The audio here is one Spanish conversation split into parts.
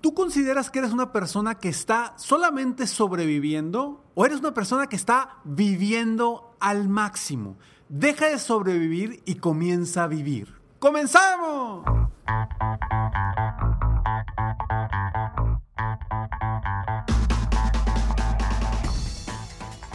¿Tú consideras que eres una persona que está solamente sobreviviendo o eres una persona que está viviendo al máximo? Deja de sobrevivir y comienza a vivir. ¡Comenzamos!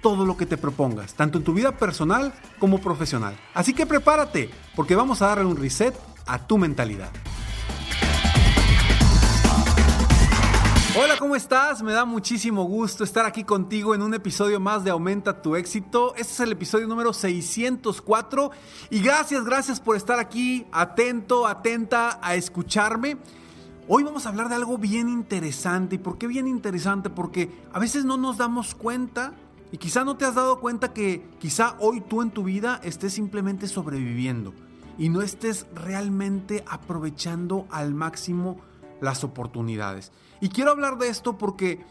todo lo que te propongas, tanto en tu vida personal como profesional. Así que prepárate, porque vamos a darle un reset a tu mentalidad. Hola, ¿cómo estás? Me da muchísimo gusto estar aquí contigo en un episodio más de Aumenta tu éxito. Este es el episodio número 604 y gracias, gracias por estar aquí atento, atenta a escucharme. Hoy vamos a hablar de algo bien interesante. ¿Y por qué bien interesante? Porque a veces no nos damos cuenta y quizá no te has dado cuenta que quizá hoy tú en tu vida estés simplemente sobreviviendo y no estés realmente aprovechando al máximo las oportunidades. Y quiero hablar de esto porque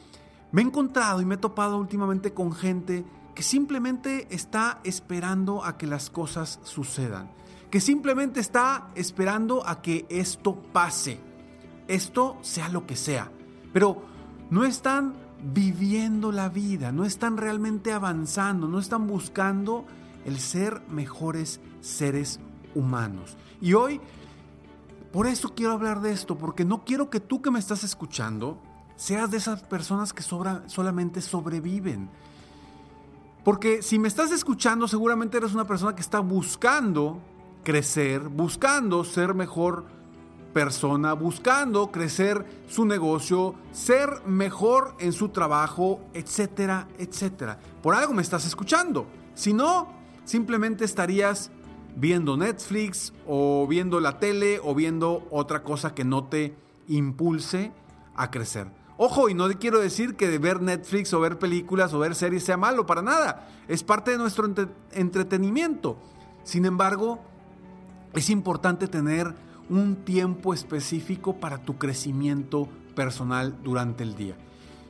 me he encontrado y me he topado últimamente con gente que simplemente está esperando a que las cosas sucedan, que simplemente está esperando a que esto pase, esto sea lo que sea, pero no están viviendo la vida, no están realmente avanzando, no están buscando el ser mejores seres humanos. Y hoy, por eso quiero hablar de esto, porque no quiero que tú que me estás escuchando seas de esas personas que solamente sobreviven. Porque si me estás escuchando, seguramente eres una persona que está buscando crecer, buscando ser mejor persona buscando crecer su negocio, ser mejor en su trabajo, etcétera, etcétera. Por algo me estás escuchando. Si no, simplemente estarías viendo Netflix o viendo la tele o viendo otra cosa que no te impulse a crecer. Ojo, y no quiero decir que ver Netflix o ver películas o ver series sea malo, para nada. Es parte de nuestro entretenimiento. Sin embargo, es importante tener un tiempo específico para tu crecimiento personal durante el día.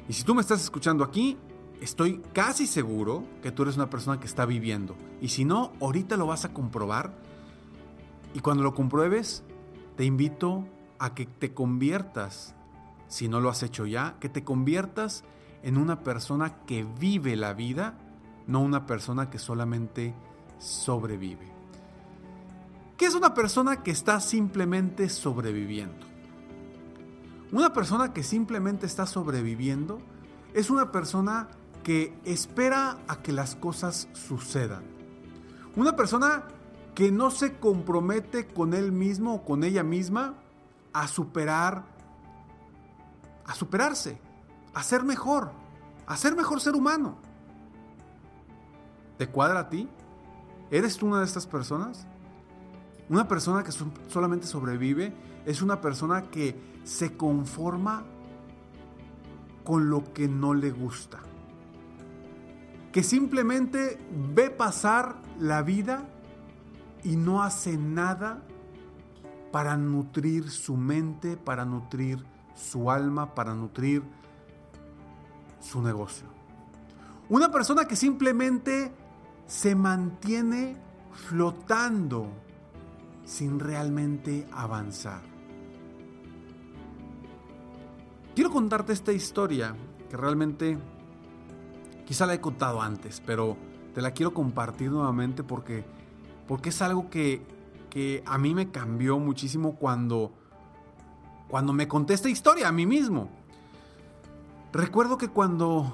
Y si tú me estás escuchando aquí, estoy casi seguro que tú eres una persona que está viviendo. Y si no, ahorita lo vas a comprobar. Y cuando lo compruebes, te invito a que te conviertas, si no lo has hecho ya, que te conviertas en una persona que vive la vida, no una persona que solamente sobrevive. ¿Qué es una persona que está simplemente sobreviviendo? Una persona que simplemente está sobreviviendo es una persona que espera a que las cosas sucedan. Una persona que no se compromete con él mismo o con ella misma a superar, a superarse, a ser mejor, a ser mejor ser humano. ¿Te cuadra a ti? ¿Eres tú una de estas personas? Una persona que solamente sobrevive es una persona que se conforma con lo que no le gusta. Que simplemente ve pasar la vida y no hace nada para nutrir su mente, para nutrir su alma, para nutrir su negocio. Una persona que simplemente se mantiene flotando sin realmente avanzar. Quiero contarte esta historia que realmente quizá la he contado antes, pero te la quiero compartir nuevamente porque, porque es algo que, que a mí me cambió muchísimo cuando, cuando me conté esta historia a mí mismo. Recuerdo que cuando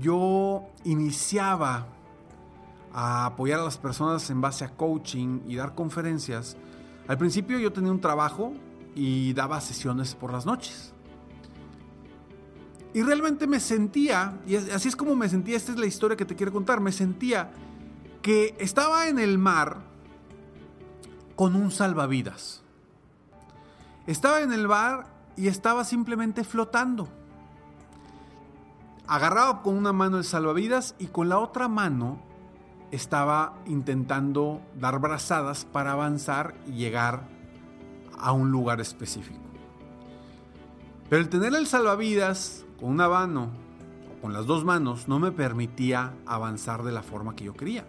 yo iniciaba a apoyar a las personas en base a coaching y dar conferencias, al principio yo tenía un trabajo y daba sesiones por las noches. Y realmente me sentía, y así es como me sentía, esta es la historia que te quiero contar, me sentía que estaba en el mar con un salvavidas. Estaba en el mar y estaba simplemente flotando. agarraba con una mano el salvavidas y con la otra mano estaba intentando dar brazadas para avanzar y llegar a un lugar específico. Pero el tener el salvavidas con una mano o con las dos manos no me permitía avanzar de la forma que yo quería.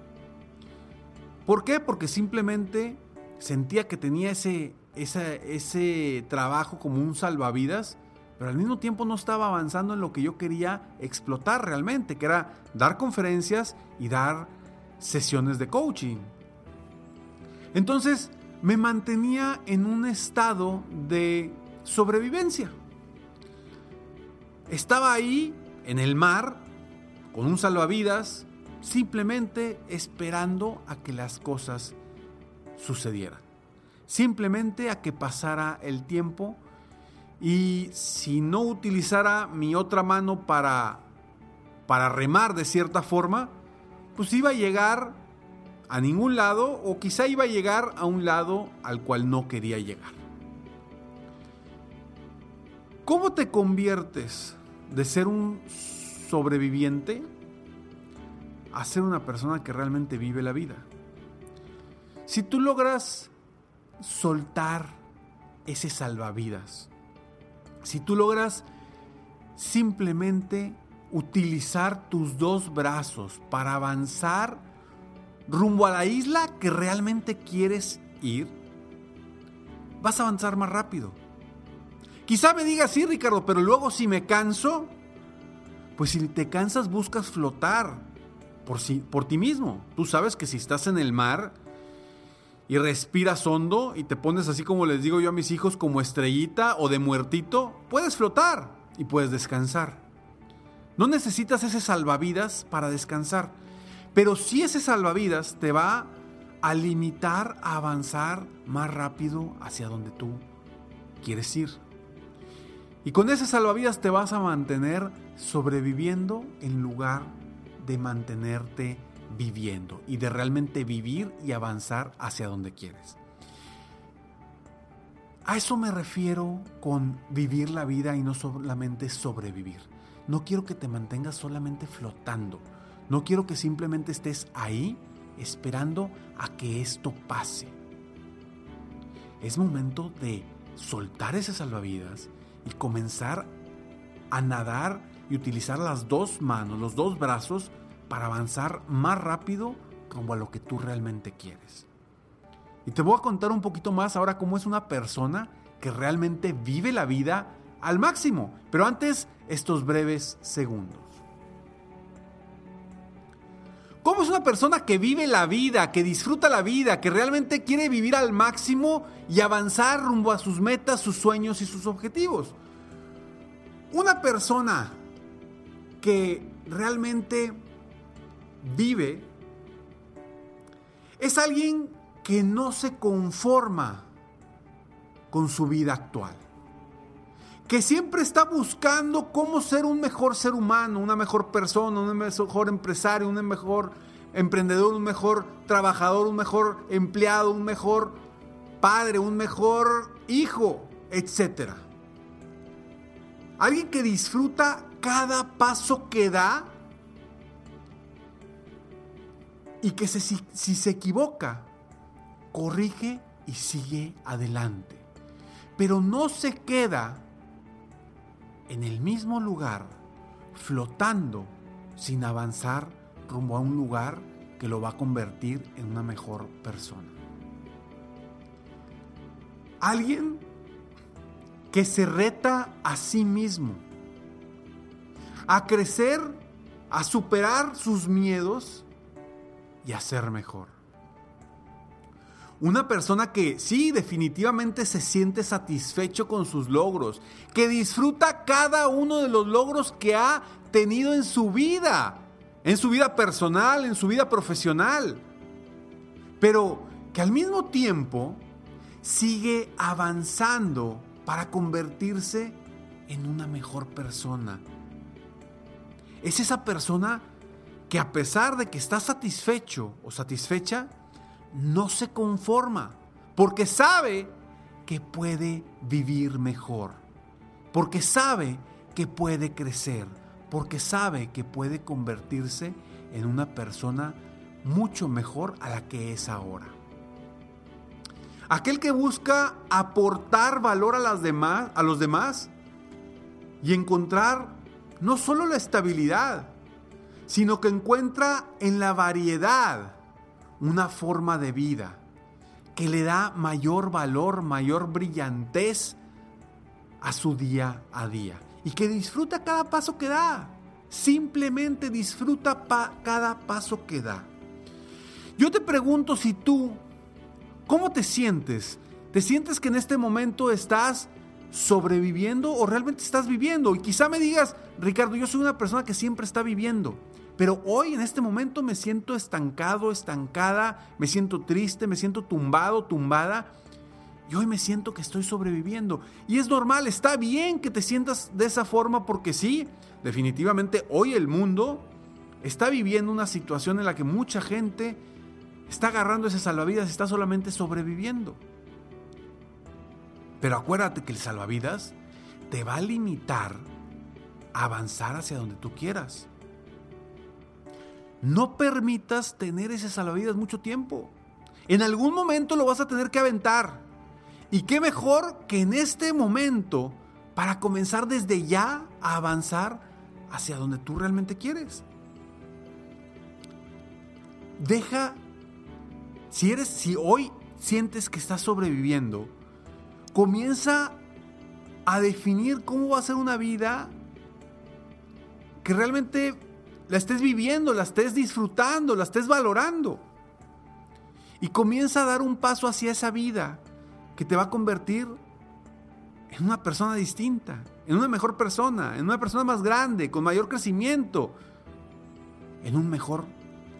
¿Por qué? Porque simplemente sentía que tenía ese, ese trabajo como un salvavidas, pero al mismo tiempo no estaba avanzando en lo que yo quería explotar realmente, que era dar conferencias y dar sesiones de coaching. Entonces me mantenía en un estado de sobrevivencia. Estaba ahí en el mar con un salvavidas, simplemente esperando a que las cosas sucedieran. Simplemente a que pasara el tiempo y si no utilizara mi otra mano para, para remar de cierta forma, pues iba a llegar a ningún lado o quizá iba a llegar a un lado al cual no quería llegar. ¿Cómo te conviertes de ser un sobreviviente a ser una persona que realmente vive la vida? Si tú logras soltar ese salvavidas, si tú logras simplemente utilizar tus dos brazos para avanzar rumbo a la isla que realmente quieres ir, vas a avanzar más rápido. Quizá me digas, sí, Ricardo, pero luego si me canso, pues si te cansas buscas flotar por, si, por ti mismo. Tú sabes que si estás en el mar y respiras hondo y te pones así como les digo yo a mis hijos como estrellita o de muertito, puedes flotar y puedes descansar. No necesitas ese salvavidas para descansar, pero sí ese salvavidas te va a limitar a avanzar más rápido hacia donde tú quieres ir. Y con ese salvavidas te vas a mantener sobreviviendo en lugar de mantenerte viviendo y de realmente vivir y avanzar hacia donde quieres. A eso me refiero con vivir la vida y no solamente sobrevivir. No quiero que te mantengas solamente flotando. No quiero que simplemente estés ahí esperando a que esto pase. Es momento de soltar ese salvavidas y comenzar a nadar y utilizar las dos manos, los dos brazos para avanzar más rápido como a lo que tú realmente quieres. Y te voy a contar un poquito más ahora cómo es una persona que realmente vive la vida al máximo. Pero antes, estos breves segundos. ¿Cómo es una persona que vive la vida, que disfruta la vida, que realmente quiere vivir al máximo y avanzar rumbo a sus metas, sus sueños y sus objetivos? Una persona que realmente vive es alguien que no se conforma con su vida actual que siempre está buscando cómo ser un mejor ser humano, una mejor persona, un mejor empresario, un mejor emprendedor, un mejor trabajador, un mejor empleado, un mejor padre, un mejor hijo, etc. Alguien que disfruta cada paso que da y que si, se equivoca, corrige y sigue adelante. Pero no se queda en el mismo lugar, flotando sin avanzar rumbo a un lugar que lo va a convertir en una mejor persona. Alguien que se reta a sí mismo, a crecer, a superar sus miedos y a ser mejor. Una persona que sí, definitivamente se siente satisfecho con sus logros, que disfruta cada uno de los logros que ha tenido en su vida, en su vida personal, en su vida profesional, pero que al mismo tiempo sigue avanzando para convertirse en una mejor persona. Es esa persona que a pesar de que está satisfecho o satisfecha, no se conforma, porque sabe que puede vivir mejor, porque sabe que puede crecer, porque sabe que puede convertirse en una persona mucho mejor a la que es ahora. Aquel que busca aportar valor a, las demás, a los demás y encontrar no solo la estabilidad, sino que encuentra en la variedad una forma de vida que le da mayor valor, mayor brillantez a su día a día y que disfruta cada paso que da. Simplemente disfruta cada paso que da. Yo te pregunto si tú, ¿cómo te sientes? ¿Te sientes que en este momento estás sobreviviendo o realmente estás viviendo? Y quizá me digas, Ricardo, yo soy una persona que siempre está viviendo. Pero hoy en este momento me siento estancado, estancada, me siento triste, me siento tumbado, tumbada. Y hoy me siento que estoy sobreviviendo. Y es normal, está bien que te sientas de esa forma porque sí, definitivamente hoy el mundo está viviendo una situación en la que mucha gente está agarrando ese salvavidas está solamente sobreviviendo. Pero acuérdate que el salvavidas te va a limitar a avanzar hacia donde tú quieras. No permitas tener ese salvavidas mucho tiempo. En algún momento lo vas a tener que aventar. Y qué mejor que en este momento para comenzar desde ya a avanzar hacia donde tú realmente quieres. Deja, si eres, si hoy sientes que estás sobreviviendo, comienza a definir cómo va a ser una vida que realmente la estés viviendo, la estés disfrutando, la estés valorando. Y comienza a dar un paso hacia esa vida que te va a convertir en una persona distinta, en una mejor persona, en una persona más grande, con mayor crecimiento, en un mejor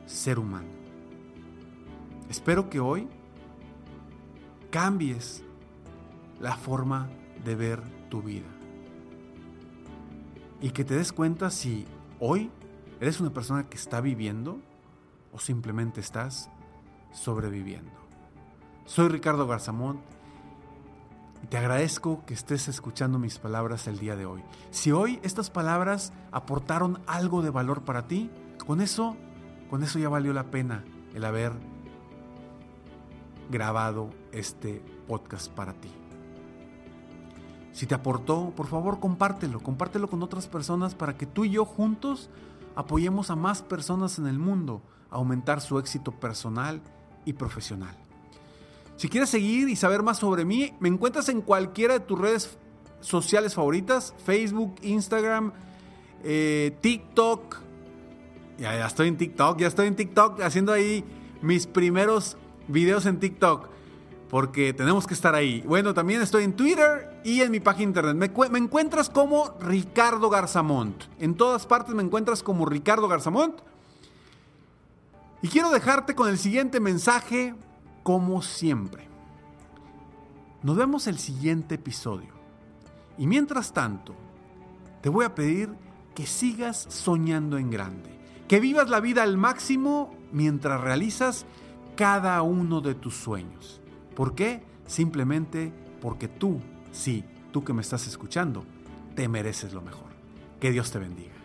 ser humano. Espero que hoy cambies la forma de ver tu vida y que te des cuenta si hoy ¿Eres una persona que está viviendo o simplemente estás sobreviviendo? Soy Ricardo Garzamont y te agradezco que estés escuchando mis palabras el día de hoy. Si hoy estas palabras aportaron algo de valor para ti, con eso, con eso ya valió la pena el haber grabado este podcast para ti. Si te aportó, por favor compártelo, compártelo con otras personas para que tú y yo juntos apoyemos a más personas en el mundo a aumentar su éxito personal y profesional. Si quieres seguir y saber más sobre mí, me encuentras en cualquiera de tus redes sociales favoritas, Facebook, Instagram, eh, TikTok. Ya, ya estoy en TikTok, ya estoy en TikTok haciendo ahí mis primeros videos en TikTok porque tenemos que estar ahí. Bueno, también estoy en Twitter y en mi página internet. Me, me, encuentras como Ricardo Garzamont. En todas partes me encuentras como Ricardo Garzamont. Y quiero dejarte con el siguiente mensaje, como siempre. Nos vemos el siguiente episodio. Y mientras tanto, te voy a pedir que sigas soñando en grande. Que vivas la vida al máximo mientras realizas cada uno de tus sueños. ¿Por qué? Simplemente porque tú, sí, tú que me estás escuchando, te mereces lo mejor. Que Dios te bendiga.